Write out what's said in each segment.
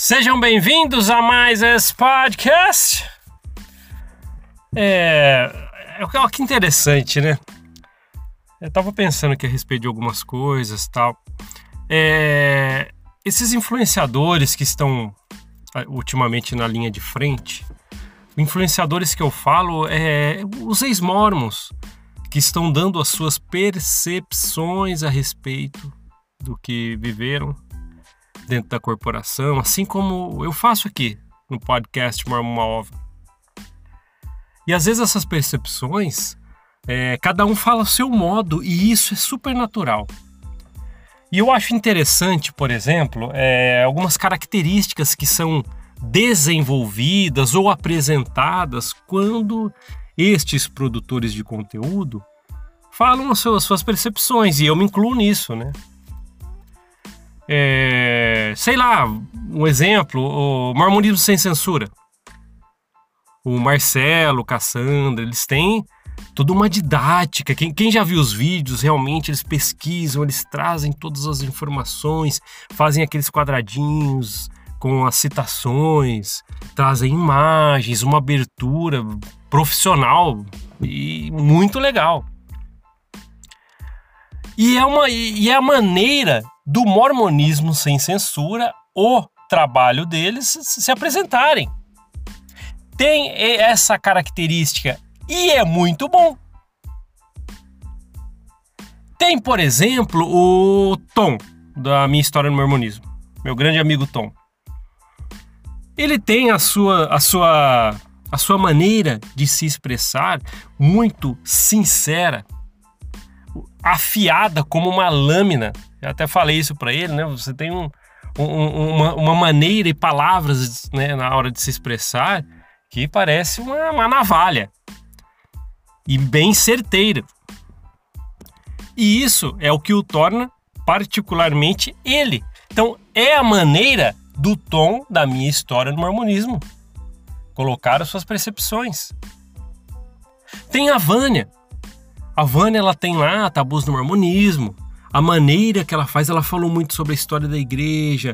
Sejam bem-vindos a mais esse podcast. É, é que interessante, né? Eu tava pensando aqui a respeito de algumas coisas, tal. É, esses influenciadores que estão ah, ultimamente na linha de frente, influenciadores que eu falo é os ex-mormons que estão dando as suas percepções a respeito do que viveram dentro da corporação, assim como eu faço aqui no podcast Mormon Ova. E às vezes essas percepções, é, cada um fala o seu modo e isso é super natural. E eu acho interessante, por exemplo, é, algumas características que são desenvolvidas ou apresentadas quando estes produtores de conteúdo falam as suas, as suas percepções, e eu me incluo nisso, né? É, sei lá, um exemplo, o Mormonismo Sem Censura. O Marcelo, Cassandra, eles têm toda uma didática. Quem, quem, já viu os vídeos, realmente eles pesquisam, eles trazem todas as informações, fazem aqueles quadradinhos com as citações, trazem imagens, uma abertura profissional e muito legal. E é, uma, e é a maneira do mormonismo sem censura o trabalho deles se apresentarem. Tem essa característica e é muito bom. Tem, por exemplo, o Tom, da minha história no mormonismo, meu grande amigo Tom. Ele tem a sua, a sua, a sua maneira de se expressar muito sincera, afiada como uma lâmina eu até falei isso para ele, né? Você tem um, um, uma, uma, maneira e palavras né, na hora de se expressar que parece uma, uma navalha e bem certeira. E isso é o que o torna particularmente ele. Então, é a maneira do tom da minha história no mormonismo. Colocar as suas percepções. Tem a Vânia. A Vânia ela tem lá tabus no mormonismo, a maneira que ela faz, ela falou muito sobre a história da igreja,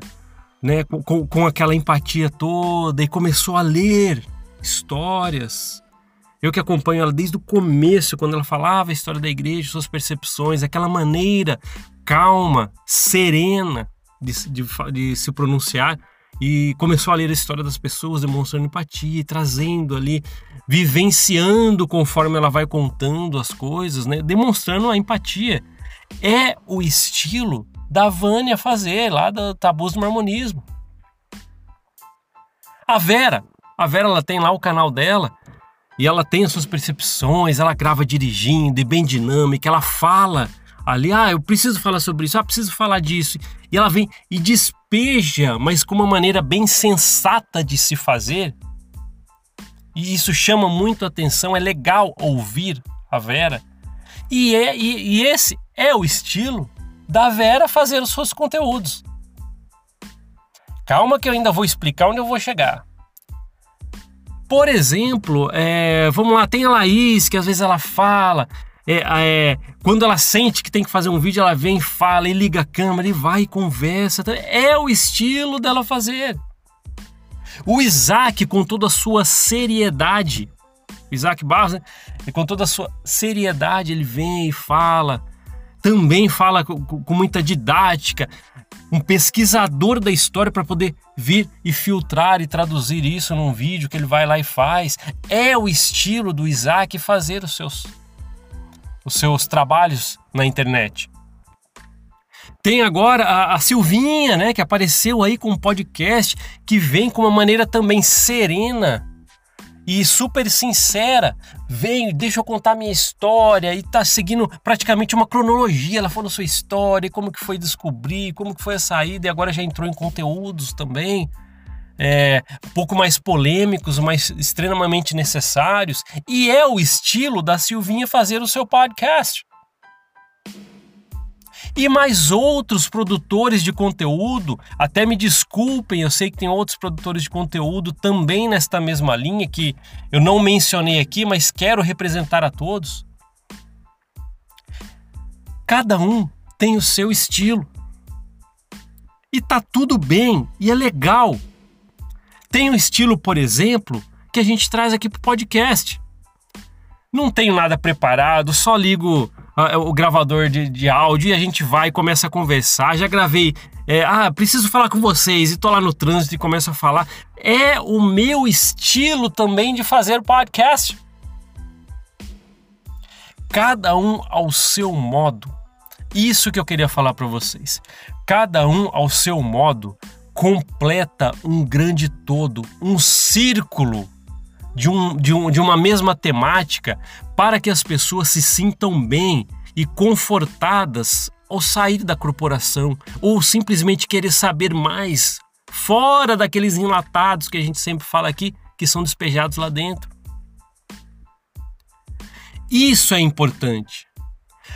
né, com, com aquela empatia toda e começou a ler histórias. Eu que acompanho ela desde o começo, quando ela falava a história da igreja, suas percepções, aquela maneira calma, serena de, de, de se pronunciar e começou a ler a história das pessoas, demonstrando empatia, trazendo ali, vivenciando conforme ela vai contando as coisas, né? demonstrando a empatia é o estilo da Vânia fazer lá do Tabus do Mormonismo. A Vera, a Vera ela tem lá o canal dela e ela tem as suas percepções, ela grava dirigindo e bem dinâmica, ela fala ali, ah, eu preciso falar sobre isso, ah, preciso falar disso. E ela vem e despeja, mas com uma maneira bem sensata de se fazer. E isso chama muito atenção, é legal ouvir a Vera. E, é, e, e esse é o estilo da Vera fazer os seus conteúdos. Calma que eu ainda vou explicar onde eu vou chegar. Por exemplo, é, vamos lá, tem a Laís, que às vezes ela fala, é, é, quando ela sente que tem que fazer um vídeo, ela vem, fala e liga a câmera e vai e conversa. É o estilo dela fazer. O Isaac, com toda a sua seriedade, Isaac Barros, né? com toda a sua seriedade, ele vem e fala também fala com, com muita didática, um pesquisador da história para poder vir e filtrar e traduzir isso num vídeo que ele vai lá e faz. É o estilo do Isaac fazer os seus, os seus trabalhos na internet. Tem agora a, a, Silvinha, né, que apareceu aí com um podcast que vem com uma maneira também serena e super sincera. Vem, deixa eu contar minha história e tá seguindo praticamente uma cronologia. Ela falou sua história, como que foi descobrir, como que foi a saída e agora já entrou em conteúdos também. É, um pouco mais polêmicos, mas extremamente necessários. E é o estilo da Silvinha fazer o seu podcast e mais outros produtores de conteúdo. Até me desculpem, eu sei que tem outros produtores de conteúdo também nesta mesma linha que eu não mencionei aqui, mas quero representar a todos. Cada um tem o seu estilo. E tá tudo bem, e é legal Tem um estilo, por exemplo, que a gente traz aqui para o podcast. Não tenho nada preparado, só ligo uh, o gravador de, de, áudio e a gente vai e começa a conversar. Já gravei, é, ah, preciso falar com vocês e tô lá no trânsito e começo a falar. É o meu estilo também de fazer podcast. Cada um ao seu modo. Isso que eu queria falar para vocês. Cada um ao seu modo completa um grande todo, um círculo de, um, de, um, de uma mesma temática para que as pessoas se sintam bem e confortadas ao sair da corporação ou simplesmente querer saber mais fora daqueles enlatados que a gente sempre fala aqui que são despejados lá dentro. Isso é importante.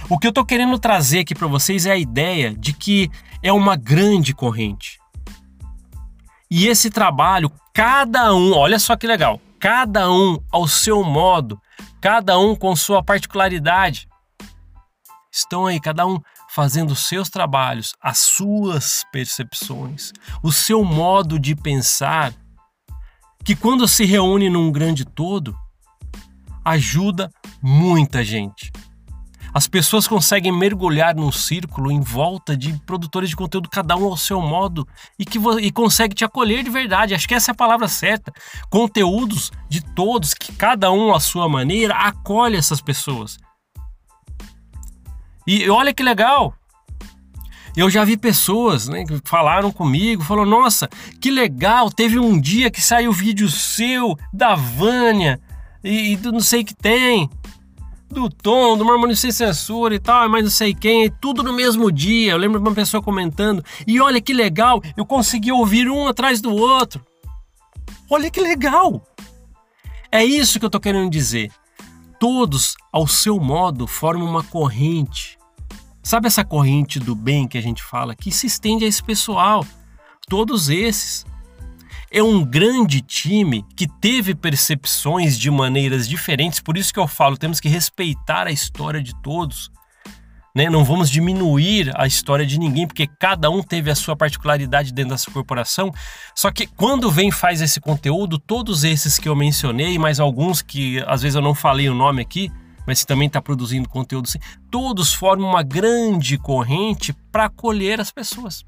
O que eu estou querendo trazer aqui para vocês é a ideia de que é uma grande corrente. E esse trabalho, cada um, olha só que legal, cada um ao seu modo, cada um com sua particularidade. Estão aí, cada um fazendo os seus trabalhos, as suas percepções, o seu modo de pensar, que quando se reúne num grande todo, ajuda muita gente as pessoas conseguem mergulhar num círculo em volta de produtores de conteúdo, cada um ao seu modo, e que e consegue te acolher de verdade. Acho que essa é a palavra certa. Conteúdos de todos, que cada um à sua maneira acolhe essas pessoas. E olha que legal. Eu já vi pessoas né, que falaram comigo, falou: Nossa, que legal! Teve um dia que saiu vídeo seu, da Vânia, e, e não sei o que tem do Tom, do Marmônio Sem Censura e tal, mas não sei quem, tudo no mesmo dia. Eu lembro de uma pessoa comentando, e olha que legal, eu consegui ouvir um atrás do outro. Olha que legal! É isso que eu tô querendo dizer. Todos, ao seu modo, formam uma corrente. Sabe essa corrente do bem que a gente fala que se estende a esse pessoal? Todos esses é um grande time que teve percepções de maneiras diferentes, por isso que eu falo, temos que respeitar a história de todos. Né? Não vamos diminuir a história de ninguém, porque cada um teve a sua particularidade dentro dessa corporação. Só que quando vem faz esse conteúdo, todos esses que eu mencionei, mais alguns que às vezes eu não falei o nome aqui, mas também está produzindo conteúdo todos formam uma grande corrente para acolher as pessoas.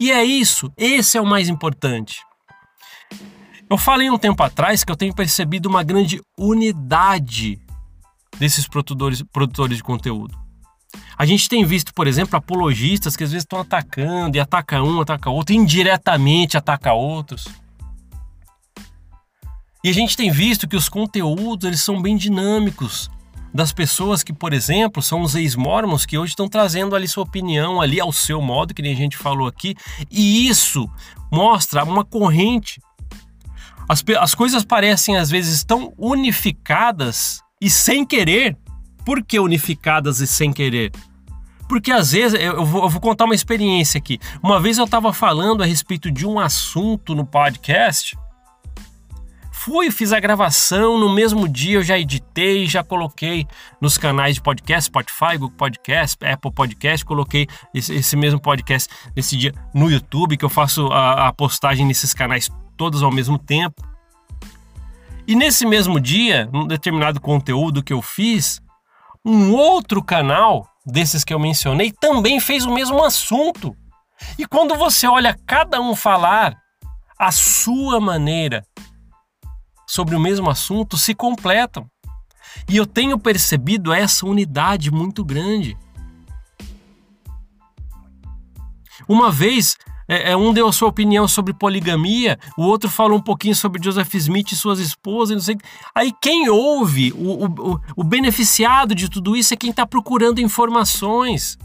E é isso, esse é o mais importante. Eu falei um tempo atrás que eu tenho percebido uma grande unidade desses produtores, produtores de conteúdo. A gente tem visto, por exemplo, apologistas que às vezes estão atacando e ataca um, ataca outro, indiretamente ataca outros. E a gente tem visto que os conteúdos eles são bem dinâmicos das pessoas que, por exemplo, são os ex-mormons que hoje estão trazendo ali sua opinião ali ao seu modo, que nem a gente falou aqui, e isso mostra uma corrente. As, as coisas parecem às vezes tão unificadas e sem querer. Por que unificadas e sem querer? Porque às vezes, eu vou, eu vou contar uma experiência aqui. Uma vez eu estava falando a respeito de um assunto no podcast fui, fiz a gravação, no mesmo dia eu já editei, já coloquei nos canais de podcast, Spotify, Google Podcast, Apple Podcast, coloquei esse, esse mesmo podcast nesse dia no YouTube, que eu faço a, a postagem nesses canais todos ao mesmo tempo. E nesse mesmo dia, num determinado conteúdo que eu fiz, um outro canal desses que eu mencionei também fez o mesmo assunto. E quando você olha cada um falar a sua maneira, sobre o mesmo assunto se completam. E eu tenho percebido essa unidade muito grande. Uma vez, é, é, um deu a sua opinião sobre poligamia, o outro falou um pouquinho sobre Joseph Smith e suas esposas, não sei. Aí quem ouve, o, o, o beneficiado de tudo isso é quem está procurando informações.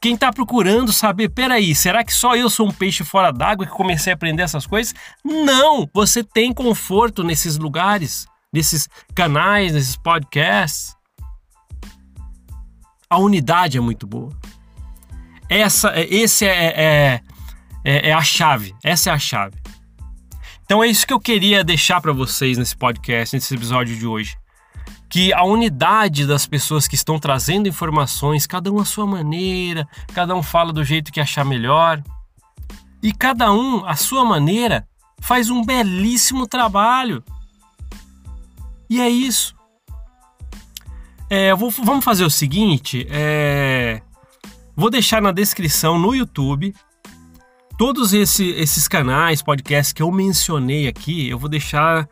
Quem está procurando saber, peraí, será que só eu sou um peixe fora d'água que comecei a aprender essas coisas? Não! Você tem conforto nesses lugares, nesses canais, nesses podcasts. A unidade é muito boa. Essa, esse é, é, é, é a chave. Essa é a chave. Então é isso que eu queria deixar para vocês nesse podcast, nesse episódio de hoje que a unidade das pessoas que estão trazendo informações, cada um à sua maneira, cada um fala do jeito que achar melhor, e cada um à sua maneira faz um belíssimo trabalho. E é isso. É, vou, vamos fazer o seguinte: é, vou deixar na descrição no YouTube todos esse, esses canais, podcasts que eu mencionei aqui. Eu vou deixar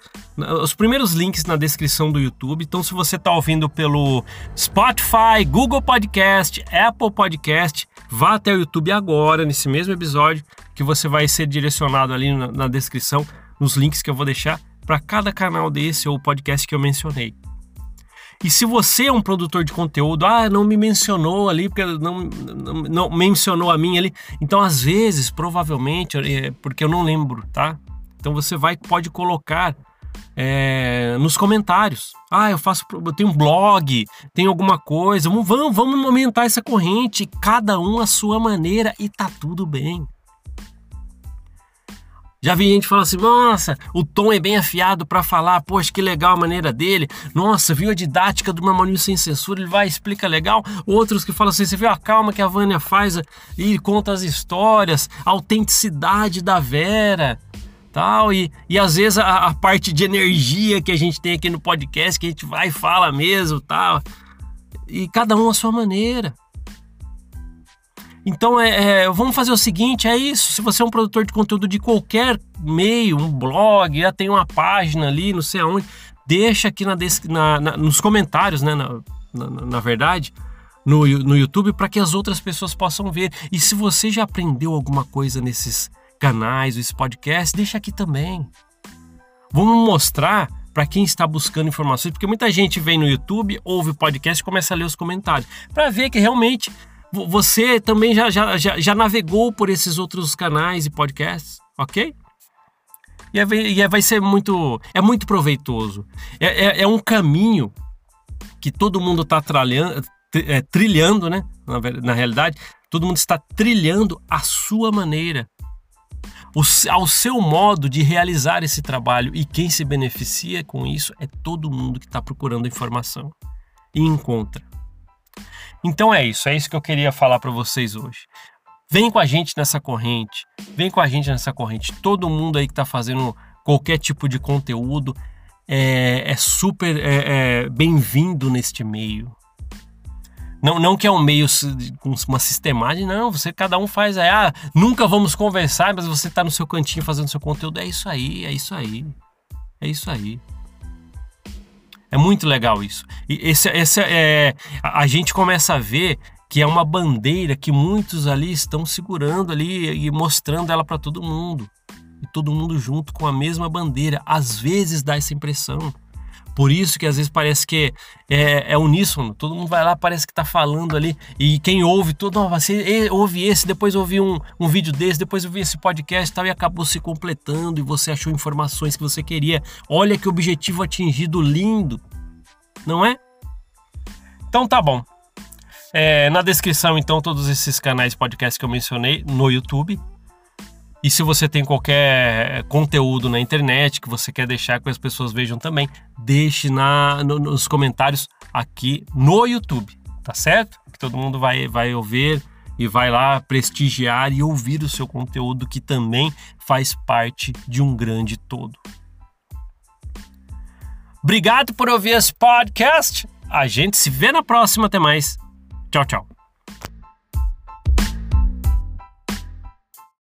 os primeiros links na descrição do YouTube. Então, se você está ouvindo pelo Spotify, Google Podcast, Apple Podcast, vá até o YouTube agora, nesse mesmo episódio, que você vai ser direcionado ali na, na descrição, nos links que eu vou deixar para cada canal desse ou podcast que eu mencionei. E se você é um produtor de conteúdo, ah, não me mencionou ali, porque não, não, não mencionou a mim ali. Então, às vezes, provavelmente, é porque eu não lembro, tá? Então você vai, pode colocar é, nos comentários. Ah, eu faço, eu tenho um blog, tenho alguma coisa. Vamos, vamos aumentar essa corrente, cada um à sua maneira e tá tudo bem. Já vi gente falando assim, nossa, o tom é bem afiado para falar, poxa, que legal a maneira dele. Nossa, viu a didática do Marmoninho Sem Censura, ele vai explica legal. Outros que falam assim, você viu a calma que a Vânia faz e conta as histórias, a autenticidade da Vera, tal. E, e às vezes a, a parte de energia que a gente tem aqui no podcast, que a gente vai e fala mesmo, tal. E cada um a sua maneira. Então, é, é, vamos fazer o seguinte: é isso. Se você é um produtor de conteúdo de qualquer meio, um blog, já tem uma página ali, não sei aonde, deixa aqui na, na, na nos comentários, né? Na, na verdade, no, no YouTube, para que as outras pessoas possam ver. E se você já aprendeu alguma coisa nesses canais, esse podcast, deixa aqui também. Vamos mostrar para quem está buscando informações, porque muita gente vem no YouTube, ouve o podcast e começa a ler os comentários, para ver que realmente você também já, já, já, já navegou por esses outros canais e podcasts, ok? E, é, e é, vai ser muito. É muito proveitoso. É, é, é um caminho que todo mundo está é, trilhando, né? Na, na, realidade, todo mundo está trilhando a sua maneira, o, ao seu modo de realizar esse trabalho. E quem se beneficia com isso é todo mundo que está procurando informação e encontra. Então é isso, é isso que eu queria falar para vocês hoje. Vem com a gente nessa corrente, vem com a gente nessa corrente. Todo mundo aí que está fazendo qualquer tipo de conteúdo é, é super é, é bem-vindo neste meio. Não, não que é um meio com uma sistemática, não. Você cada um faz aí, ah, nunca vamos conversar, mas você está no seu cantinho fazendo seu conteúdo. É isso aí, é isso aí, é isso aí. É muito legal isso. E esse, esse é, a gente começa a ver que é uma bandeira que muitos ali estão segurando ali e mostrando ela para todo mundo. E todo mundo junto com a mesma bandeira. Às vezes dá essa impressão. Por isso que às vezes parece que é, é uníssono. Todo mundo vai lá, parece que está falando ali. E quem ouve, todo, oh, você ouve esse, depois ouvi um, um vídeo desse, depois ouvi esse podcast e tal, e acabou se completando e você achou informações que você queria. Olha que objetivo atingido lindo não é? Então tá bom. É, na descrição, então, todos esses canais podcast que eu mencionei no YouTube. E se você tem qualquer conteúdo na internet que você quer deixar que as pessoas vejam também, deixe na, no, nos comentários aqui no YouTube, tá certo? Que todo mundo vai, vai ouvir e vai lá prestigiar e ouvir o seu conteúdo que também faz parte de um grande todo. Obrigado por ouvir esse podcast. A gente se vê na próxima. Até mais. Tchau, tchau.